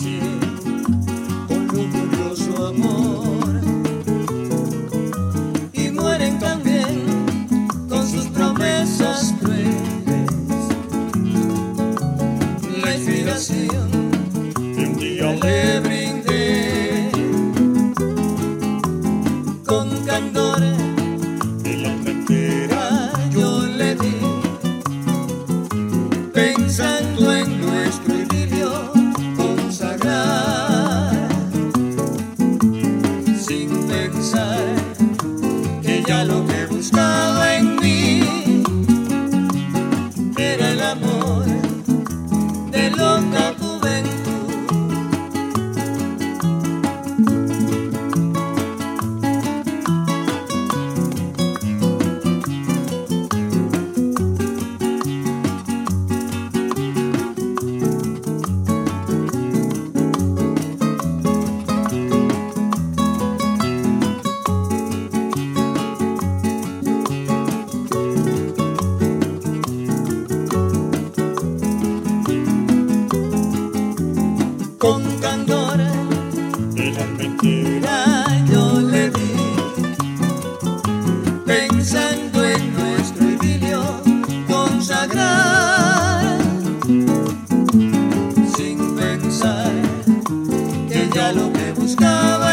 city. con candor. De la mentira yo le di pensando en nuestro idilio consagrar. Sin pensar que ya lo que buscaba